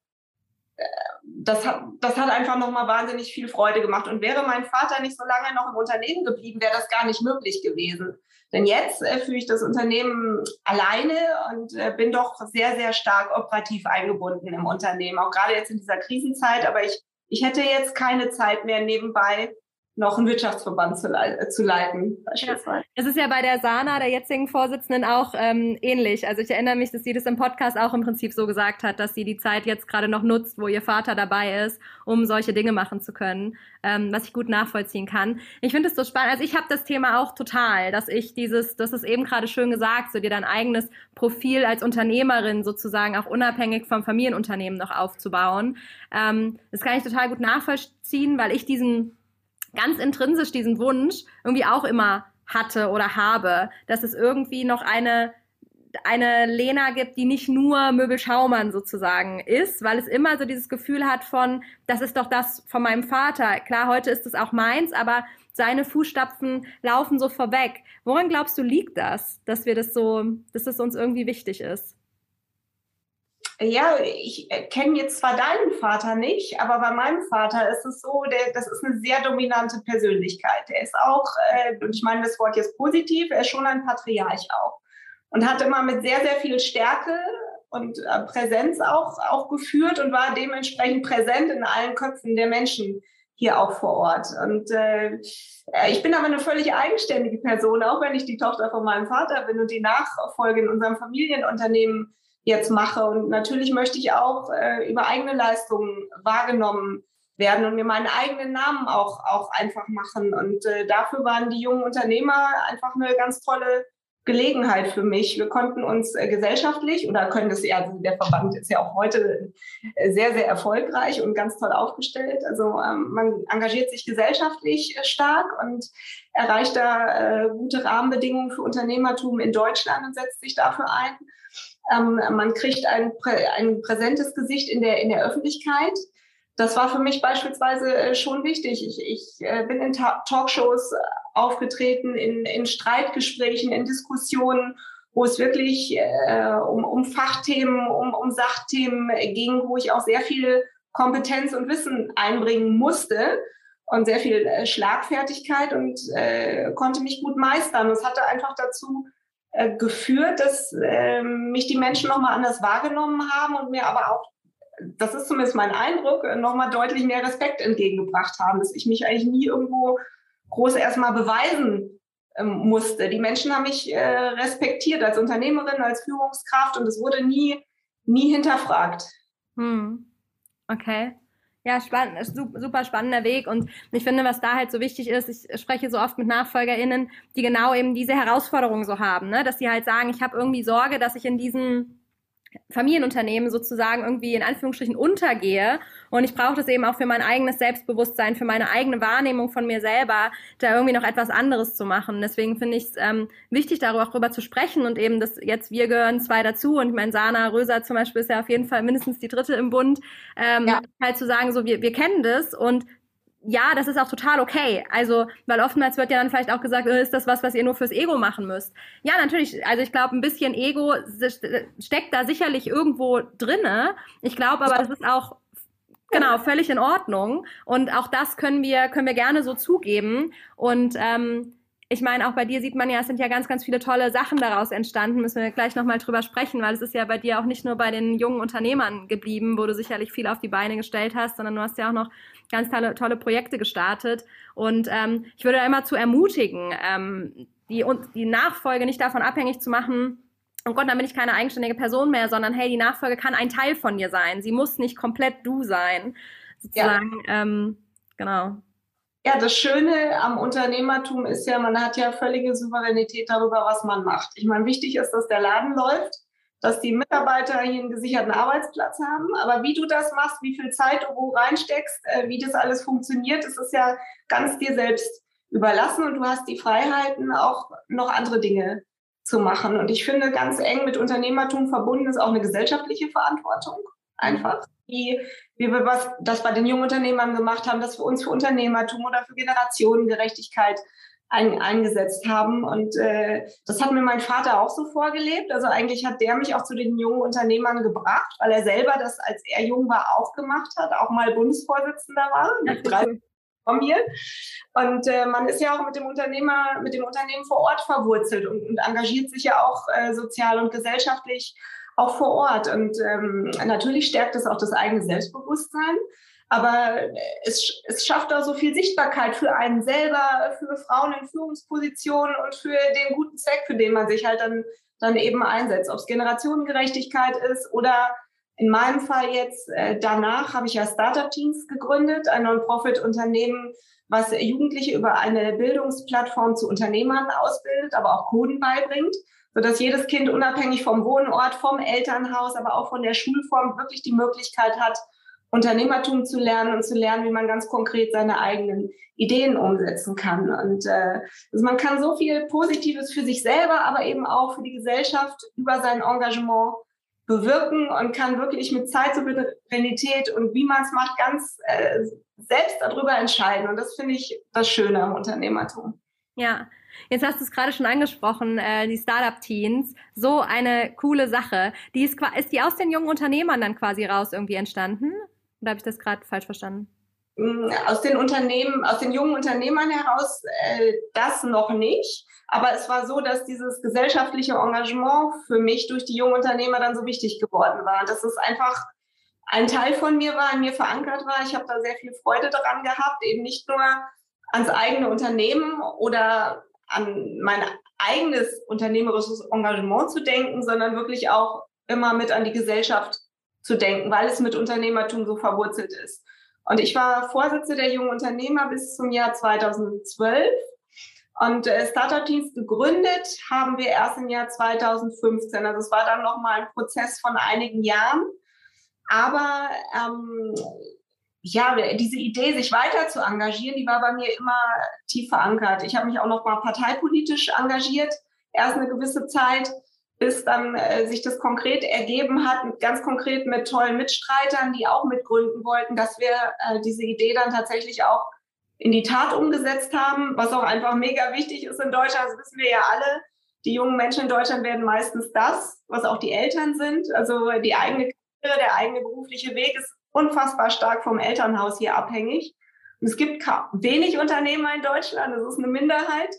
das hat, das hat einfach nochmal wahnsinnig viel Freude gemacht. Und wäre mein Vater nicht so lange noch im Unternehmen geblieben, wäre das gar nicht möglich gewesen. Denn jetzt äh, führe ich das Unternehmen alleine und äh, bin doch sehr, sehr stark operativ eingebunden im Unternehmen, auch gerade jetzt in dieser Krisenzeit. Aber ich, ich hätte jetzt keine Zeit mehr nebenbei noch einen Wirtschaftsverband zu, le zu leiten, beispielsweise. Ja. Es ist ja bei der Sana, der jetzigen Vorsitzenden, auch ähm, ähnlich. Also ich erinnere mich, dass sie das im Podcast auch im Prinzip so gesagt hat, dass sie die Zeit jetzt gerade noch nutzt, wo ihr Vater dabei ist, um solche Dinge machen zu können, ähm, was ich gut nachvollziehen kann. Ich finde es so spannend. Also ich habe das Thema auch total, dass ich dieses, das ist eben gerade schön gesagt, so dir dein eigenes Profil als Unternehmerin sozusagen auch unabhängig vom Familienunternehmen noch aufzubauen. Ähm, das kann ich total gut nachvollziehen, weil ich diesen ganz intrinsisch diesen Wunsch irgendwie auch immer hatte oder habe, dass es irgendwie noch eine eine Lena gibt, die nicht nur Möbelschaumann sozusagen ist, weil es immer so dieses Gefühl hat von, das ist doch das von meinem Vater. Klar, heute ist es auch meins, aber seine Fußstapfen laufen so vorweg. Woran glaubst du liegt das, dass wir das so, dass das uns irgendwie wichtig ist? Ja, ich kenne jetzt zwar deinen Vater nicht, aber bei meinem Vater ist es so, der, das ist eine sehr dominante Persönlichkeit. Der ist auch, äh, und ich meine das Wort jetzt positiv, er ist schon ein Patriarch auch. Und hat immer mit sehr, sehr viel Stärke und äh, Präsenz auch, auch geführt und war dementsprechend präsent in allen Köpfen der Menschen hier auch vor Ort. Und äh, ich bin aber eine völlig eigenständige Person, auch wenn ich die Tochter von meinem Vater bin und die Nachfolge in unserem Familienunternehmen jetzt mache. Und natürlich möchte ich auch äh, über eigene Leistungen wahrgenommen werden und mir meinen eigenen Namen auch, auch einfach machen. Und äh, dafür waren die jungen Unternehmer einfach eine ganz tolle Gelegenheit für mich. Wir konnten uns äh, gesellschaftlich oder können das ja, also der Verband ist ja auch heute äh, sehr, sehr erfolgreich und ganz toll aufgestellt. Also ähm, man engagiert sich gesellschaftlich äh, stark und erreicht da äh, gute Rahmenbedingungen für Unternehmertum in Deutschland und setzt sich dafür ein. Ähm, man kriegt ein, ein präsentes Gesicht in der, in der Öffentlichkeit. Das war für mich beispielsweise äh, schon wichtig. Ich, ich äh, bin in Ta Talkshows aufgetreten, in, in Streitgesprächen, in Diskussionen, wo es wirklich äh, um, um Fachthemen, um, um Sachthemen ging, wo ich auch sehr viel Kompetenz und Wissen einbringen musste und sehr viel äh, Schlagfertigkeit und äh, konnte mich gut meistern. Es hatte einfach dazu äh, geführt, dass äh, mich die Menschen nochmal anders wahrgenommen haben und mir aber auch, das ist zumindest mein Eindruck, äh, nochmal deutlich mehr Respekt entgegengebracht haben, dass ich mich eigentlich nie irgendwo groß erstmal beweisen ähm, musste. Die Menschen haben mich äh, respektiert als Unternehmerin, als Führungskraft und es wurde nie, nie hinterfragt. Hm. Okay. Ja, spannend, super spannender Weg. Und ich finde, was da halt so wichtig ist, ich spreche so oft mit NachfolgerInnen, die genau eben diese Herausforderungen so haben, ne? dass sie halt sagen, ich habe irgendwie Sorge, dass ich in diesen Familienunternehmen sozusagen irgendwie in Anführungsstrichen untergehe. Und ich brauche das eben auch für mein eigenes Selbstbewusstsein, für meine eigene Wahrnehmung von mir selber, da irgendwie noch etwas anderes zu machen. Deswegen finde ich es ähm, wichtig, darüber auch drüber zu sprechen und eben, dass jetzt wir gehören zwei dazu und ich meine, Sana Röser zum Beispiel ist ja auf jeden Fall mindestens die dritte im Bund, ähm, ja. halt zu sagen, so wir, wir kennen das und ja, das ist auch total okay. Also, weil oftmals wird ja dann vielleicht auch gesagt, äh, ist das was, was ihr nur fürs Ego machen müsst. Ja, natürlich. Also ich glaube, ein bisschen Ego steckt da sicherlich irgendwo drinne. Ich glaube aber, das ist auch genau völlig in Ordnung. Und auch das können wir können wir gerne so zugeben. Und ähm, ich meine, auch bei dir sieht man ja, es sind ja ganz, ganz viele tolle Sachen daraus entstanden. Müssen wir gleich nochmal drüber sprechen, weil es ist ja bei dir auch nicht nur bei den jungen Unternehmern geblieben, wo du sicherlich viel auf die Beine gestellt hast, sondern du hast ja auch noch ganz tolle, tolle Projekte gestartet. Und ähm, ich würde da immer zu ermutigen, ähm, die, die Nachfolge nicht davon abhängig zu machen, oh Gott, dann bin ich keine eigenständige Person mehr, sondern hey, die Nachfolge kann ein Teil von dir sein. Sie muss nicht komplett du sein. Sozusagen, ja. ähm, genau. Ja, das Schöne am Unternehmertum ist ja, man hat ja völlige Souveränität darüber, was man macht. Ich meine, wichtig ist, dass der Laden läuft dass die Mitarbeiter hier einen gesicherten Arbeitsplatz haben. Aber wie du das machst, wie viel Zeit du wo reinsteckst, äh, wie das alles funktioniert, das ist ja ganz dir selbst überlassen und du hast die Freiheiten, auch noch andere Dinge zu machen. Und ich finde, ganz eng mit Unternehmertum verbunden ist auch eine gesellschaftliche Verantwortung. Einfach. Wie, wie wir was, das bei den jungen Unternehmern gemacht haben, dass wir uns für Unternehmertum oder für Generationengerechtigkeit ein, eingesetzt haben. Und äh, das hat mir mein Vater auch so vorgelebt. Also eigentlich hat der mich auch zu den jungen Unternehmern gebracht, weil er selber das, als er jung war, auch gemacht hat, auch mal Bundesvorsitzender war. Mit, 30, vor mir. Und äh, man ist ja auch mit dem Unternehmer, mit dem Unternehmen vor Ort verwurzelt und, und engagiert sich ja auch äh, sozial und gesellschaftlich auch vor Ort. Und ähm, natürlich stärkt es auch das eigene Selbstbewusstsein. Aber es, es schafft auch so viel Sichtbarkeit für einen selber, für Frauen in Führungspositionen und für den guten Zweck, für den man sich halt dann, dann eben einsetzt. Ob es Generationengerechtigkeit ist oder in meinem Fall jetzt, äh, danach habe ich ja Startup-Teams gegründet, ein Non-Profit-Unternehmen, was Jugendliche über eine Bildungsplattform zu Unternehmern ausbildet, aber auch Coden beibringt, sodass jedes Kind unabhängig vom Wohnort, vom Elternhaus, aber auch von der Schulform wirklich die Möglichkeit hat, Unternehmertum zu lernen und zu lernen, wie man ganz konkret seine eigenen Ideen umsetzen kann. Und äh, also man kann so viel Positives für sich selber, aber eben auch für die Gesellschaft über sein Engagement bewirken und kann wirklich mit Zeitsouveränität und wie man es macht, ganz äh, selbst darüber entscheiden. Und das finde ich das Schöne am Unternehmertum. Ja, Jetzt hast du es gerade schon angesprochen, äh, die Startup-Teens. So eine coole Sache. Die ist, ist die aus den jungen Unternehmern dann quasi raus irgendwie entstanden? Oder habe ich das gerade falsch verstanden? Mm, aus den Unternehmen, aus den jungen Unternehmern heraus äh, das noch nicht. Aber es war so, dass dieses gesellschaftliche Engagement für mich durch die jungen Unternehmer dann so wichtig geworden war. Dass es einfach ein Teil von mir war, in mir verankert war. Ich habe da sehr viel Freude daran gehabt, eben nicht nur ans eigene Unternehmen oder an mein eigenes unternehmerisches Engagement zu denken, sondern wirklich auch immer mit an die Gesellschaft zu denken, weil es mit Unternehmertum so verwurzelt ist. Und ich war Vorsitzende der jungen Unternehmer bis zum Jahr 2012 und äh, Startup Teams gegründet haben wir erst im Jahr 2015. Also es war dann nochmal ein Prozess von einigen Jahren. Aber ähm, ja, diese Idee, sich weiter zu engagieren, die war bei mir immer tief verankert. Ich habe mich auch noch mal parteipolitisch engagiert, erst eine gewisse Zeit, bis dann äh, sich das konkret ergeben hat, ganz konkret mit tollen Mitstreitern, die auch mitgründen wollten, dass wir äh, diese Idee dann tatsächlich auch in die Tat umgesetzt haben, was auch einfach mega wichtig ist in Deutschland. Das wissen wir ja alle. Die jungen Menschen in Deutschland werden meistens das, was auch die Eltern sind. Also die eigene Karriere, der eigene berufliche Weg ist unfassbar stark vom Elternhaus hier abhängig. Und es gibt wenig Unternehmer in Deutschland, das ist eine Minderheit.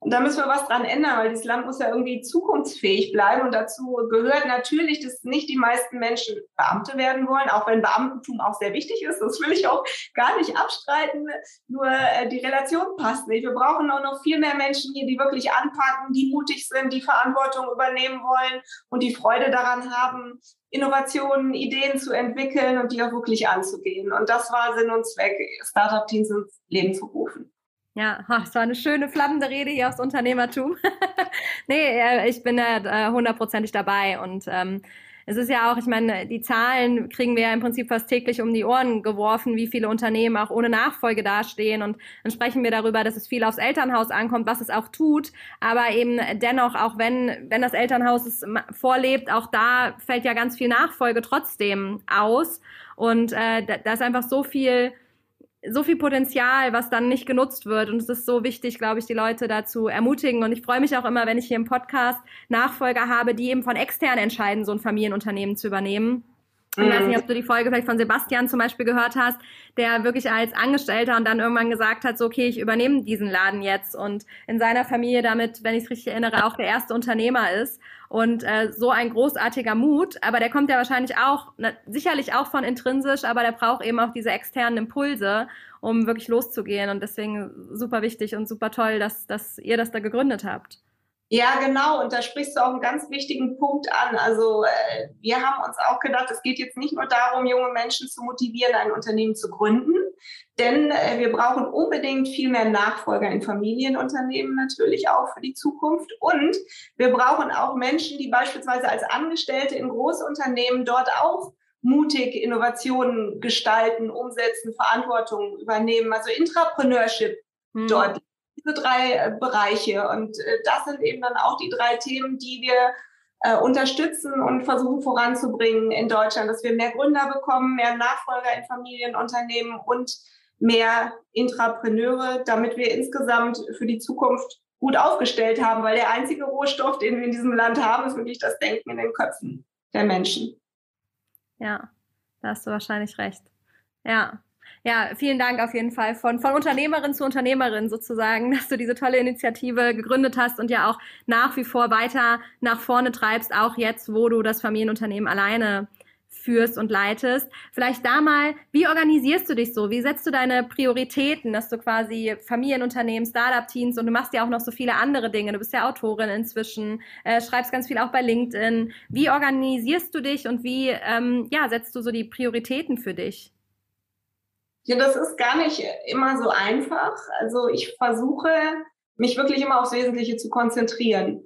Und da müssen wir was dran ändern, weil dieses Land muss ja irgendwie zukunftsfähig bleiben. Und dazu gehört natürlich, dass nicht die meisten Menschen Beamte werden wollen, auch wenn Beamtentum auch sehr wichtig ist. Das will ich auch gar nicht abstreiten. Nur äh, die Relation passt nicht. Wir brauchen auch noch viel mehr Menschen hier, die wirklich anpacken, die mutig sind, die Verantwortung übernehmen wollen und die Freude daran haben, Innovationen, Ideen zu entwickeln und die auch wirklich anzugehen. Und das war Sinn und Zweck, Startup-Teams ins Leben zu rufen. Ja, das war eine schöne flammende Rede hier aufs Unternehmertum. nee, äh, ich bin da hundertprozentig dabei und ähm, es ist ja auch, ich meine, die Zahlen kriegen wir ja im Prinzip fast täglich um die Ohren geworfen, wie viele Unternehmen auch ohne Nachfolge dastehen. Und dann sprechen wir darüber, dass es viel aufs Elternhaus ankommt, was es auch tut. Aber eben dennoch, auch wenn, wenn das Elternhaus es vorlebt, auch da fällt ja ganz viel Nachfolge trotzdem aus. Und äh, da ist einfach so viel so viel Potenzial, was dann nicht genutzt wird. Und es ist so wichtig, glaube ich, die Leute dazu ermutigen. Und ich freue mich auch immer, wenn ich hier im Podcast Nachfolger habe, die eben von extern entscheiden, so ein Familienunternehmen zu übernehmen. Ich weiß nicht, ob du die Folge vielleicht von Sebastian zum Beispiel gehört hast, der wirklich als Angestellter und dann irgendwann gesagt hat, so, okay, ich übernehme diesen Laden jetzt und in seiner Familie damit, wenn ich es richtig erinnere, auch der erste Unternehmer ist. Und äh, so ein großartiger Mut, aber der kommt ja wahrscheinlich auch, na, sicherlich auch von intrinsisch, aber der braucht eben auch diese externen Impulse, um wirklich loszugehen. Und deswegen super wichtig und super toll, dass, dass ihr das da gegründet habt. Ja, genau. Und da sprichst du auch einen ganz wichtigen Punkt an. Also äh, wir haben uns auch gedacht, es geht jetzt nicht nur darum, junge Menschen zu motivieren, ein Unternehmen zu gründen, denn äh, wir brauchen unbedingt viel mehr Nachfolger in Familienunternehmen natürlich auch für die Zukunft. Und wir brauchen auch Menschen, die beispielsweise als Angestellte in Großunternehmen dort auch mutig Innovationen gestalten, umsetzen, Verantwortung übernehmen, also Intrapreneurship hm. dort diese drei äh, Bereiche. Und äh, das sind eben dann auch die drei Themen, die wir äh, unterstützen und versuchen voranzubringen in Deutschland, dass wir mehr Gründer bekommen, mehr Nachfolger in Familienunternehmen und mehr Intrapreneure, damit wir insgesamt für die Zukunft gut aufgestellt haben, weil der einzige Rohstoff, den wir in diesem Land haben, ist wirklich das Denken in den Köpfen der Menschen. Ja, da hast du wahrscheinlich recht. Ja, Ja, vielen Dank auf jeden Fall von, von Unternehmerin zu Unternehmerin sozusagen, dass du diese tolle Initiative gegründet hast und ja auch nach wie vor weiter nach vorne treibst, auch jetzt, wo du das Familienunternehmen alleine führst und leitest. Vielleicht da mal, wie organisierst du dich so? Wie setzt du deine Prioritäten, dass du quasi Familienunternehmen, Startup-Teams und du machst ja auch noch so viele andere Dinge. Du bist ja Autorin inzwischen, äh, schreibst ganz viel auch bei LinkedIn. Wie organisierst du dich und wie ähm, ja, setzt du so die Prioritäten für dich? Ja, das ist gar nicht immer so einfach. Also ich versuche, mich wirklich immer aufs Wesentliche zu konzentrieren.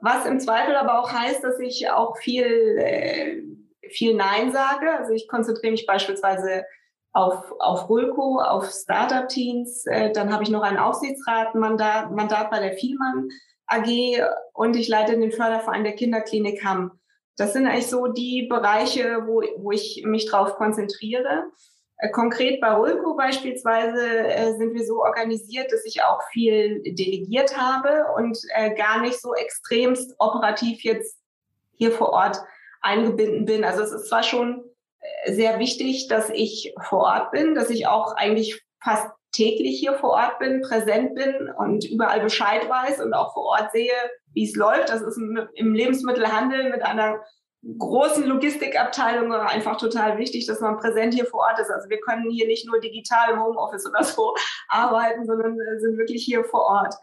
Was im Zweifel aber auch heißt, dass ich auch viel äh, viel Nein sage. Also ich konzentriere mich beispielsweise auf, auf Rulco, auf Startup-Teams. Äh, dann habe ich noch ein Aufsichtsratmandat Mandat bei der Vielmann AG und ich leite den Förderverein der Kinderklinik Hamm. Das sind eigentlich so die Bereiche, wo, wo ich mich drauf konzentriere. Äh, konkret bei Rulco beispielsweise äh, sind wir so organisiert, dass ich auch viel delegiert habe und äh, gar nicht so extremst operativ jetzt hier vor Ort eingebunden bin. Also es ist zwar schon sehr wichtig, dass ich vor Ort bin, dass ich auch eigentlich fast täglich hier vor Ort bin, präsent bin und überall Bescheid weiß und auch vor Ort sehe, wie es läuft. Das ist im Lebensmittelhandel mit einer großen Logistikabteilung einfach total wichtig, dass man präsent hier vor Ort ist. Also wir können hier nicht nur digital im Homeoffice oder so arbeiten, sondern äh, sind wirklich hier vor Ort.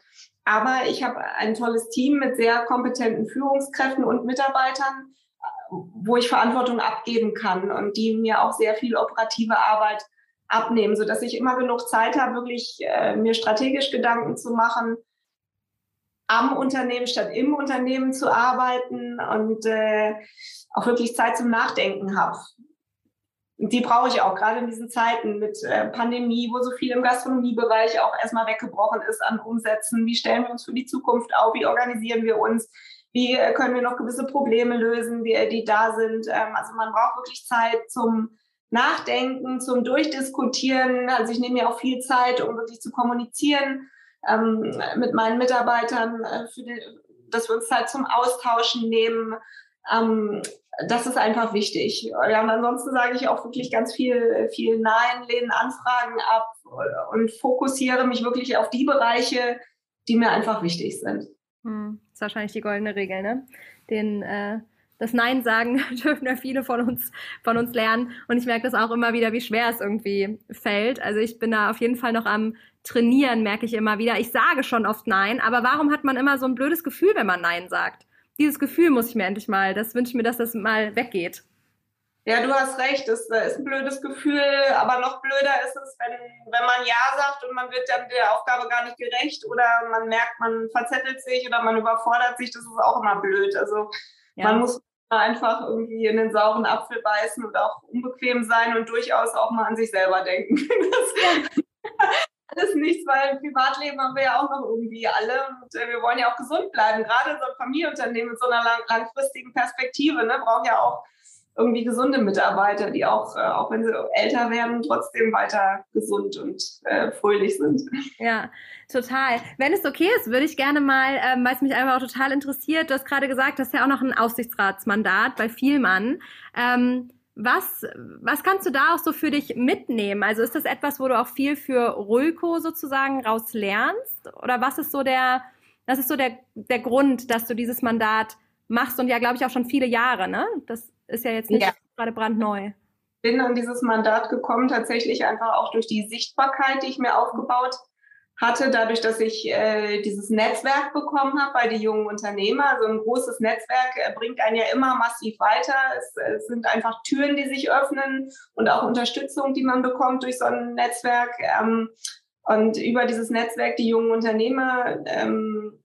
Aber ich habe ein tolles Team mit sehr kompetenten Führungskräften und Mitarbeitern, wo ich Verantwortung abgeben kann und die mir auch sehr viel operative Arbeit abnehmen, so dass ich immer genug Zeit habe, wirklich äh, mir strategisch Gedanken zu machen, am Unternehmen statt im Unternehmen zu arbeiten und äh, auch wirklich Zeit zum Nachdenken habe. Die brauche ich auch gerade in diesen Zeiten mit äh, Pandemie, wo so viel im Gastronomiebereich auch erstmal weggebrochen ist an Umsätzen. Wie stellen wir uns für die Zukunft auf? Wie organisieren wir uns? wie äh, können wir noch gewisse Probleme lösen, die, die da sind. Ähm, also man braucht wirklich Zeit zum Nachdenken, zum Durchdiskutieren. Also ich nehme mir auch viel Zeit, um wirklich zu kommunizieren ähm, mit meinen Mitarbeitern, äh, den, dass wir uns Zeit zum Austauschen nehmen. Ähm, das ist einfach wichtig. Ja, und ansonsten sage ich auch wirklich ganz viel, viel Nein, lehnen Anfragen ab und fokussiere mich wirklich auf die Bereiche, die mir einfach wichtig sind. Hm, ist wahrscheinlich die goldene Regel, ne? Den, äh, das Nein sagen dürfen ja viele von uns, von uns lernen. Und ich merke das auch immer wieder, wie schwer es irgendwie fällt. Also ich bin da auf jeden Fall noch am Trainieren, merke ich immer wieder. Ich sage schon oft Nein, aber warum hat man immer so ein blödes Gefühl, wenn man Nein sagt? Dieses Gefühl muss ich mir endlich mal, das wünsche ich mir, dass das mal weggeht. Ja, du hast recht, das äh, ist ein blödes Gefühl, aber noch blöder ist es, wenn, wenn man Ja sagt und man wird dann der Aufgabe gar nicht gerecht oder man merkt, man verzettelt sich oder man überfordert sich, das ist auch immer blöd. Also ja. man muss einfach irgendwie in den sauren Apfel beißen und auch unbequem sein und durchaus auch mal an sich selber denken. Das ist nichts, weil im Privatleben haben wir ja auch noch irgendwie alle und äh, wir wollen ja auch gesund bleiben. Gerade so ein Familienunternehmen mit so einer lang langfristigen Perspektive ne, braucht ja auch irgendwie gesunde Mitarbeiter, die auch, äh, auch wenn sie älter werden, trotzdem weiter gesund und äh, fröhlich sind. Ja, total. Wenn es okay ist, würde ich gerne mal, ähm, weil es mich einfach auch total interessiert, du hast gerade gesagt, du hast ja auch noch ein Aufsichtsratsmandat bei Vielmann. Ähm, was, was kannst du da auch so für dich mitnehmen? Also ist das etwas, wo du auch viel für Rulco sozusagen raus lernst? Oder was ist so der, das ist so der, der Grund, dass du dieses Mandat machst und ja, glaube ich, auch schon viele Jahre, ne? Das ist ja jetzt nicht ja. gerade brandneu. Bin an dieses Mandat gekommen, tatsächlich einfach auch durch die Sichtbarkeit, die ich mir aufgebaut hatte, dadurch, dass ich äh, dieses Netzwerk bekommen habe bei den jungen Unternehmer. So ein großes Netzwerk äh, bringt einen ja immer massiv weiter. Es, es, sind einfach Türen, die sich öffnen und auch Unterstützung, die man bekommt durch so ein Netzwerk. Ähm, und über dieses Netzwerk, die jungen Unternehmer, ähm,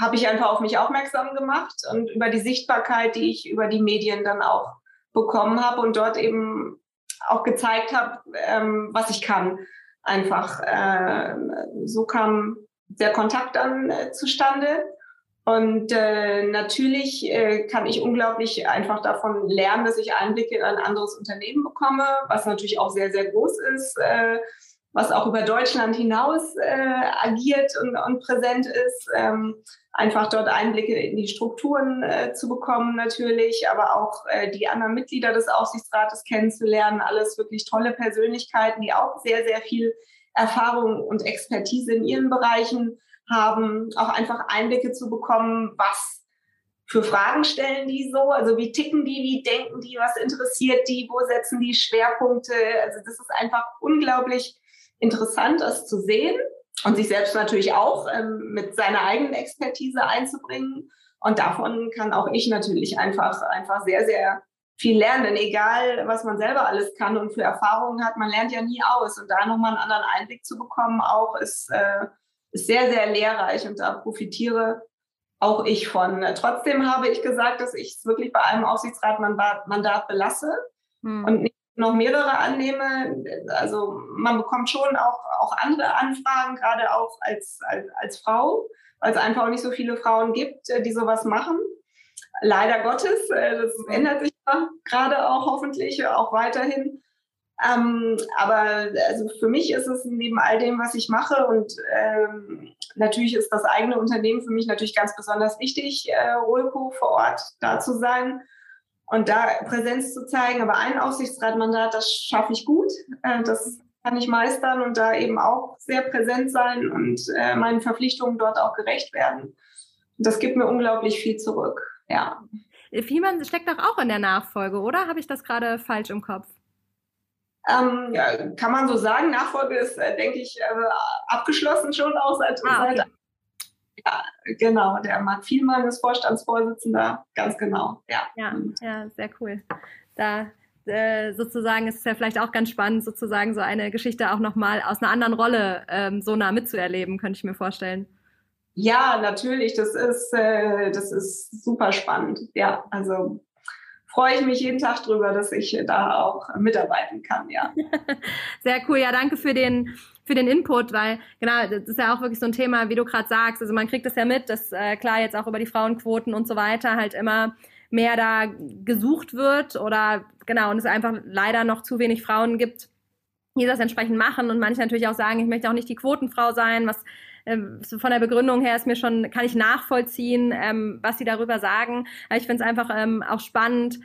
habe ich einfach auf mich aufmerksam gemacht und über die Sichtbarkeit, die ich über die Medien dann auch bekommen habe und dort eben auch gezeigt habe, ähm, was ich kann. Einfach äh, so kam der Kontakt dann äh, zustande. Und äh, natürlich äh, kann ich unglaublich einfach davon lernen, dass ich Einblicke in ein anderes Unternehmen bekomme, was natürlich auch sehr, sehr groß ist. Äh, was auch über Deutschland hinaus äh, agiert und, und präsent ist. Ähm, einfach dort Einblicke in die Strukturen äh, zu bekommen natürlich, aber auch äh, die anderen Mitglieder des Aufsichtsrates kennenzulernen. Alles wirklich tolle Persönlichkeiten, die auch sehr, sehr viel Erfahrung und Expertise in ihren Bereichen haben. Auch einfach Einblicke zu bekommen, was für Fragen stellen die so? Also wie ticken die, wie denken die, was interessiert die, wo setzen die Schwerpunkte? Also das ist einfach unglaublich interessant, das zu sehen und sich selbst natürlich auch ähm, mit seiner eigenen Expertise einzubringen. Und davon kann auch ich natürlich einfach, einfach sehr, sehr viel lernen, egal was man selber alles kann und für Erfahrungen hat, man lernt ja nie aus. Und da nochmal einen anderen Einblick zu bekommen, auch ist, äh, ist sehr, sehr lehrreich und da profitiere auch ich von. Trotzdem habe ich gesagt, dass ich es wirklich bei einem Aufsichtsratmandat belasse hm. und nicht noch mehrere annehme. Also man bekommt schon auch, auch andere Anfragen, gerade auch als, als, als Frau, weil es einfach auch nicht so viele Frauen gibt, äh, die sowas machen. Leider Gottes, äh, das ändert sich gerade auch hoffentlich, auch weiterhin. Ähm, aber also für mich ist es neben all dem, was ich mache und ähm, natürlich ist das eigene Unternehmen für mich natürlich ganz besonders wichtig, äh, Rolco vor Ort da zu sein und da Präsenz zu zeigen. Aber ein Aufsichtsratmandat, das schaffe ich gut. Äh, das kann ich meistern und da eben auch sehr präsent sein und äh, meinen Verpflichtungen dort auch gerecht werden. Und das gibt mir unglaublich viel zurück. Ja. Fiemann steckt doch auch in der Nachfolge, oder? Habe ich das gerade falsch im Kopf? Ähm, ja, kann man so sagen. Nachfolge ist, äh, denke ich, äh, abgeschlossen schon auch seit, ah, okay. seit ja, genau. Der Marc Vielmann ist Vorstandsvorsitzender, ganz genau. Ja, ja, ja sehr cool. Da äh, sozusagen ist es ja vielleicht auch ganz spannend, sozusagen so eine Geschichte auch nochmal aus einer anderen Rolle ähm, so nah mitzuerleben, könnte ich mir vorstellen. Ja, natürlich. Das ist, äh, das ist super spannend. Ja, also freue ich mich jeden Tag drüber, dass ich da auch mitarbeiten kann, ja. Sehr cool. Ja, danke für den, für den Input, weil genau, das ist ja auch wirklich so ein Thema, wie du gerade sagst. Also man kriegt das ja mit, dass äh, klar jetzt auch über die Frauenquoten und so weiter halt immer mehr da gesucht wird oder genau, und es einfach leider noch zu wenig Frauen gibt, die das entsprechend machen und manche natürlich auch sagen, ich möchte auch nicht die Quotenfrau sein, was ähm, von der Begründung her ist mir schon, kann ich nachvollziehen, ähm, was sie darüber sagen. Aber ich finde es einfach ähm, auch spannend, äh,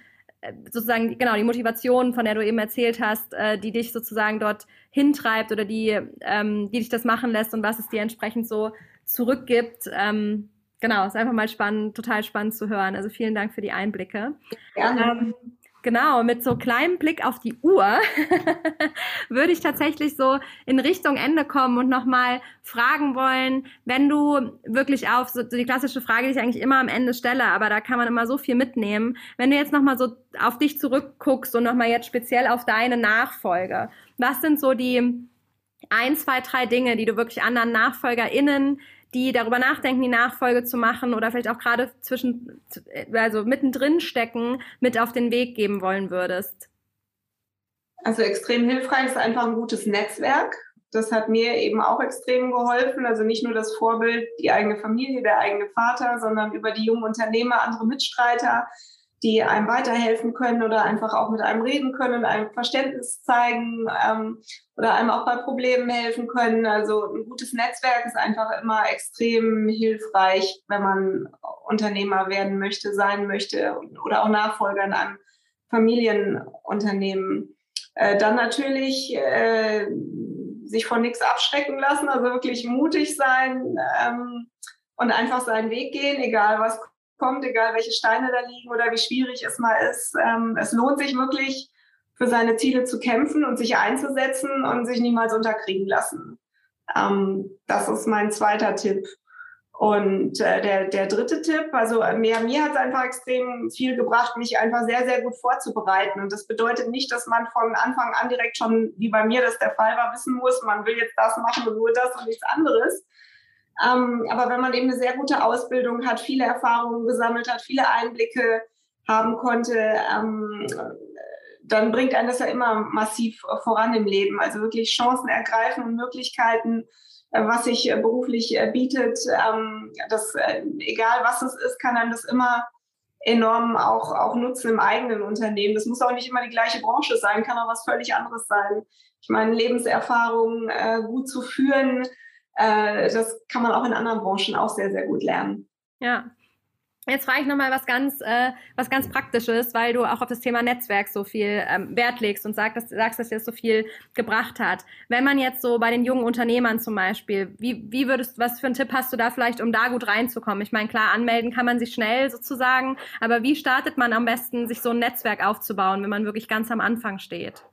sozusagen, genau, die Motivation, von der du eben erzählt hast, äh, die dich sozusagen dort hintreibt oder die, ähm, die dich das machen lässt und was es dir entsprechend so zurückgibt. Ähm, genau, ist einfach mal spannend, total spannend zu hören. Also vielen Dank für die Einblicke. Ja. Ähm, Genau, mit so kleinem Blick auf die Uhr würde ich tatsächlich so in Richtung Ende kommen und nochmal fragen wollen, wenn du wirklich auf, so die klassische Frage, die ich eigentlich immer am Ende stelle, aber da kann man immer so viel mitnehmen, wenn du jetzt nochmal so auf dich zurückguckst und nochmal jetzt speziell auf deine Nachfolge, was sind so die ein, zwei, drei Dinge, die du wirklich anderen NachfolgerInnen die darüber nachdenken, die Nachfolge zu machen oder vielleicht auch gerade zwischen, also mittendrin stecken, mit auf den Weg geben wollen würdest? Also extrem hilfreich ist einfach ein gutes Netzwerk. Das hat mir eben auch extrem geholfen. Also nicht nur das Vorbild, die eigene Familie, der eigene Vater, sondern über die jungen Unternehmer, andere Mitstreiter, die einem weiterhelfen können oder einfach auch mit einem reden können, einem Verständnis zeigen ähm, oder einem auch bei Problemen helfen können. Also ein gutes Netzwerk ist einfach immer extrem hilfreich, wenn man Unternehmer werden möchte, sein möchte oder auch Nachfolger in einem Familienunternehmen. Äh, dann natürlich äh, sich von nichts abschrecken lassen, also wirklich mutig sein ähm, und einfach seinen Weg gehen, egal was kommt, egal welche Steine da liegen oder wie schwierig es mal ist. Ähm, es lohnt sich wirklich, für seine Ziele zu kämpfen und sich einzusetzen und sich niemals unterkriegen lassen. Ähm, das ist mein zweiter Tipp. Und äh, der, der dritte Tipp, also äh, mir, mir hat es einfach extrem viel gebracht, mich einfach sehr, sehr gut vorzubereiten. Und das bedeutet nicht, dass man von Anfang an direkt schon, wie bei mir das der Fall war, wissen muss, man will jetzt das machen und nur das und nichts anderes, ähm, aber wenn man eben eine sehr gute Ausbildung hat, viele Erfahrungen gesammelt hat, viele Einblicke haben konnte, ähm, dann bringt einen das ja immer massiv voran im Leben. Also wirklich Chancen ergreifen und Möglichkeiten, äh, was sich äh, beruflich äh, bietet. Ähm, das, egal was es ist, kann einem das immer enorm auch, auch nutzen im eigenen Unternehmen. Das muss auch nicht immer die gleiche Branche sein, kann auch was völlig anderes sein. Ich meine, Lebenserfahrung äh, gut zu führen, äh, das kann man auch in anderen Branchen auch sehr, sehr gut lernen. Ja, Jetzt frage ich nochmal was ganz, äh, was ganz Praktisches, weil du auch auf das Thema Netzwerk so viel ähm, Wert legst und sag, dass, sagst, dass dir das so viel gebracht hat. Wenn man jetzt so bei den jungen Unternehmern zum Beispiel, wie, wie würdest, was für einen Tipp hast du da vielleicht, um da gut reinzukommen? Ich meine, klar, anmelden kann man sich schnell sozusagen, aber wie startet man am besten, sich so ein Netzwerk aufzubauen, wenn man wirklich ganz am Anfang steht?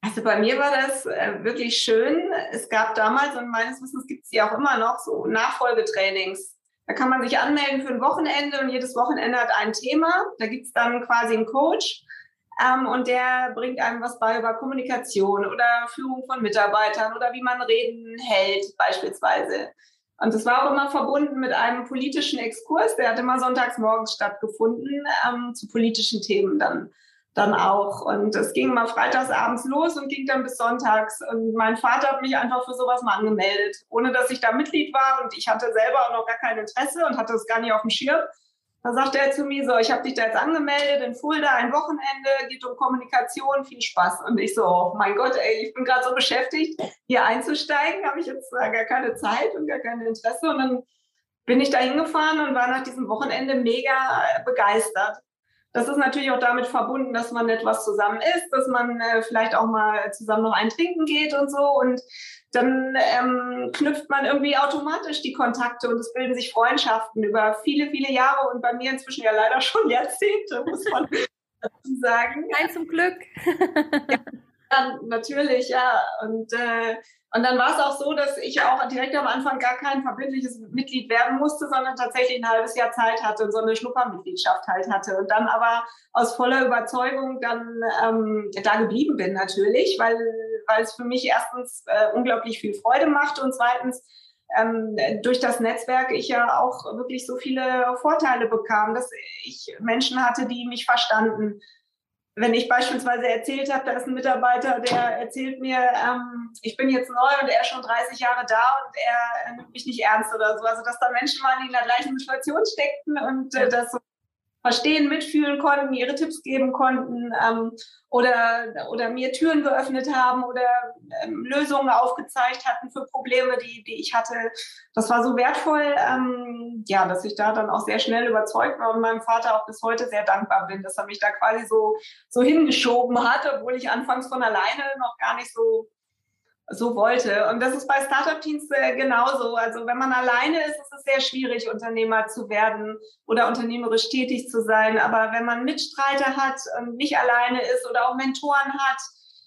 Also bei mir war das äh, wirklich schön. Es gab damals und meines Wissens gibt es die auch immer noch so Nachfolgetrainings da kann man sich anmelden für ein Wochenende und jedes Wochenende hat ein Thema. Da gibt es dann quasi einen Coach ähm, und der bringt einem was bei über Kommunikation oder Führung von Mitarbeitern oder wie man Reden hält beispielsweise. Und das war auch immer verbunden mit einem politischen Exkurs, der hat immer sonntags morgens stattgefunden ähm, zu politischen Themen dann dann auch. Und es ging mal freitags abends los und ging dann bis sonntags. Und mein Vater hat mich einfach für sowas mal angemeldet, ohne dass ich da Mitglied war. Und ich hatte selber auch noch gar kein Interesse und hatte das gar nicht auf dem Schirm. Da sagte er zu mir so, ich habe dich da jetzt angemeldet in Fulda, ein Wochenende, geht um Kommunikation, viel Spaß. Und ich so, oh mein Gott, ey, ich bin gerade so beschäftigt, hier einzusteigen, habe ich jetzt gar keine Zeit und gar kein Interesse. Und dann bin ich da hingefahren und war nach diesem Wochenende mega begeistert. Das ist natürlich auch damit verbunden, dass man etwas zusammen isst, dass man äh, vielleicht auch mal zusammen noch ein Trinken geht und so. Und dann ähm, knüpft man irgendwie automatisch die Kontakte und es bilden sich Freundschaften über viele, viele Jahre und bei mir inzwischen ja leider schon Jahrzehnte, muss man dazu sagen. Nein, zum Glück. ja, dann, natürlich, ja. Und äh, und dann war es auch so, dass ich auch direkt am Anfang gar kein verbindliches Mitglied werden musste, sondern tatsächlich ein halbes Jahr Zeit hatte und so eine Schnuppermitgliedschaft halt hatte. Und dann aber aus voller Überzeugung dann ähm, da geblieben bin natürlich, weil, weil es für mich erstens äh, unglaublich viel Freude macht und zweitens ähm, durch das Netzwerk ich ja auch wirklich so viele Vorteile bekam, dass ich Menschen hatte, die mich verstanden wenn ich beispielsweise erzählt habe, da ist ein Mitarbeiter, der erzählt mir, ähm, ich bin jetzt neu und er ist schon 30 Jahre da und er nimmt mich nicht ernst oder so. Also dass da Menschen waren, die in der gleichen Situation steckten und äh, das so verstehen, mitfühlen konnten, ihre Tipps geben konnten ähm, oder, oder mir Türen geöffnet haben oder ähm, Lösungen aufgezeigt hatten für Probleme, die, die ich hatte. Das war so wertvoll, ähm, ja, dass ich da dann auch sehr schnell überzeugt war und meinem Vater auch bis heute sehr dankbar bin, dass er mich da quasi so, so hingeschoben hat, obwohl ich anfangs von alleine noch gar nicht so so wollte. Und das ist bei Startup-Teams äh, genauso. Also wenn man alleine ist, ist es sehr schwierig, Unternehmer zu werden oder unternehmerisch tätig zu sein. Aber wenn man Mitstreiter hat und nicht alleine ist oder auch Mentoren hat,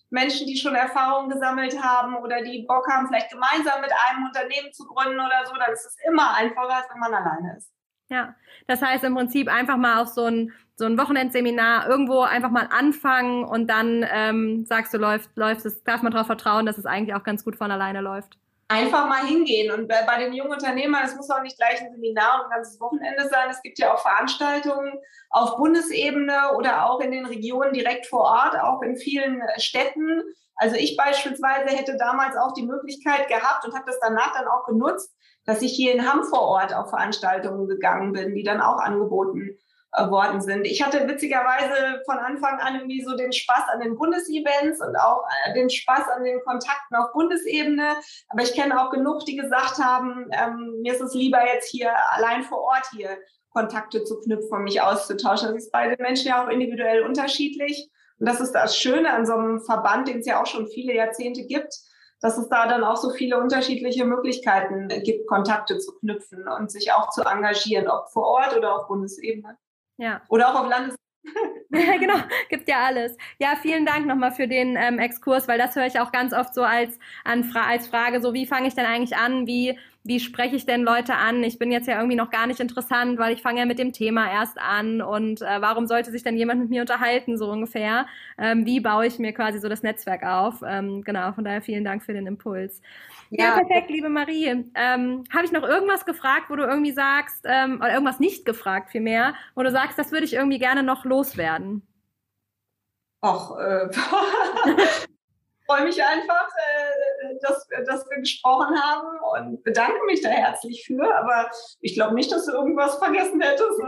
Menschen, die schon Erfahrungen gesammelt haben oder die Bock haben, vielleicht gemeinsam mit einem Unternehmen zu gründen oder so, dann ist es immer einfacher, als wenn man alleine ist. Ja, das heißt im Prinzip einfach mal auf so ein, so ein Wochenendseminar irgendwo einfach mal anfangen und dann ähm, sagst du, läuft, läuft es, darf man darauf vertrauen, dass es eigentlich auch ganz gut von alleine läuft. Einfach mal hingehen. Und bei, bei den jungen Unternehmern, es muss auch nicht gleich ein Seminar und ein ganzes Wochenende sein. Es gibt ja auch Veranstaltungen auf Bundesebene oder auch in den Regionen direkt vor Ort, auch in vielen Städten. Also ich beispielsweise hätte damals auch die Möglichkeit gehabt und habe das danach dann auch genutzt, dass ich hier in Hamm vor Ort auf Veranstaltungen gegangen bin, die dann auch angeboten äh, worden sind. Ich hatte witzigerweise von Anfang an irgendwie so den Spaß an den Bundesevents und auch äh, den Spaß an den Kontakten auf Bundesebene. Aber ich kenne auch genug, die gesagt haben, ähm, mir ist es lieber jetzt hier allein vor Ort hier Kontakte zu knüpfen und mich auszutauschen. Das ist bei den Menschen ja auch individuell unterschiedlich. Und das ist das Schöne an so einem Verband, den es ja auch schon viele Jahrzehnte gibt, dass es da dann auch so viele unterschiedliche Möglichkeiten gibt, Kontakte zu knüpfen und sich auch zu engagieren, ob vor Ort oder auf Bundesebene. Ja. Oder auch auf Landes ja, genau, gibt ja alles. Ja, vielen Dank nochmal für den ähm, Exkurs, weil das höre ich auch ganz oft so als, an, als Frage, so wie fange ich denn eigentlich an, wie wie spreche ich denn Leute an? Ich bin jetzt ja irgendwie noch gar nicht interessant, weil ich fange ja mit dem Thema erst an und äh, warum sollte sich denn jemand mit mir unterhalten, so ungefähr? Ähm, wie baue ich mir quasi so das Netzwerk auf? Ähm, genau, von daher vielen Dank für den Impuls. Ja, ja perfekt, liebe Marie. Ähm, Habe ich noch irgendwas gefragt, wo du irgendwie sagst, ähm, oder irgendwas nicht gefragt vielmehr, wo du sagst, das würde ich irgendwie gerne noch loswerden? Ach, äh, freue mich einfach, äh, dass, dass wir gesprochen haben und bedanke mich da herzlich für. Aber ich glaube nicht, dass du irgendwas vergessen hättest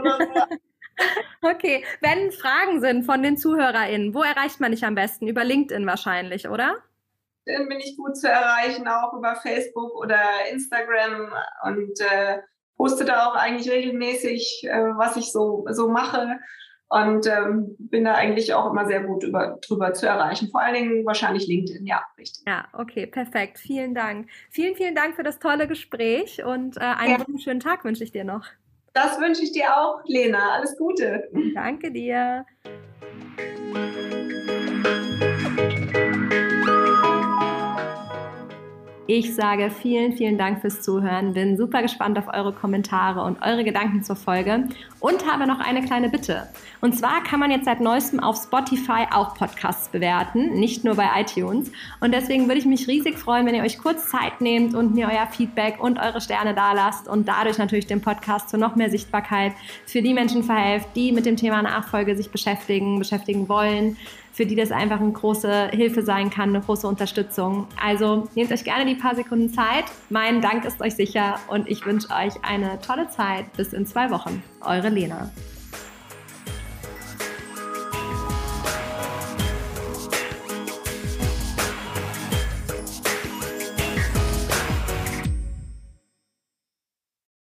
okay, wenn Fragen sind von den ZuhörerInnen, wo erreicht man dich am besten? Über LinkedIn wahrscheinlich, oder? Dann bin ich gut zu erreichen, auch über Facebook oder Instagram und äh, poste da auch eigentlich regelmäßig, äh, was ich so, so mache und ähm, bin da eigentlich auch immer sehr gut über, drüber zu erreichen. Vor allen Dingen wahrscheinlich LinkedIn, ja, richtig. Ja, okay, perfekt. Vielen Dank. Vielen, vielen Dank für das tolle Gespräch und äh, einen ja. wunderschönen Tag wünsche ich dir noch. Das wünsche ich dir auch, Lena. Alles Gute. Danke dir. Ich sage vielen, vielen Dank fürs Zuhören, bin super gespannt auf eure Kommentare und eure Gedanken zur Folge und habe noch eine kleine Bitte. Und zwar kann man jetzt seit neuestem auf Spotify auch Podcasts bewerten, nicht nur bei iTunes. Und deswegen würde ich mich riesig freuen, wenn ihr euch kurz Zeit nehmt und mir euer Feedback und eure Sterne dalasst und dadurch natürlich den Podcast zu noch mehr Sichtbarkeit für die Menschen verhelft, die mit dem Thema Nachfolge sich beschäftigen, beschäftigen wollen für die das einfach eine große Hilfe sein kann, eine große Unterstützung. Also nehmt euch gerne die paar Sekunden Zeit. Mein Dank ist euch sicher und ich wünsche euch eine tolle Zeit. Bis in zwei Wochen. Eure Lena.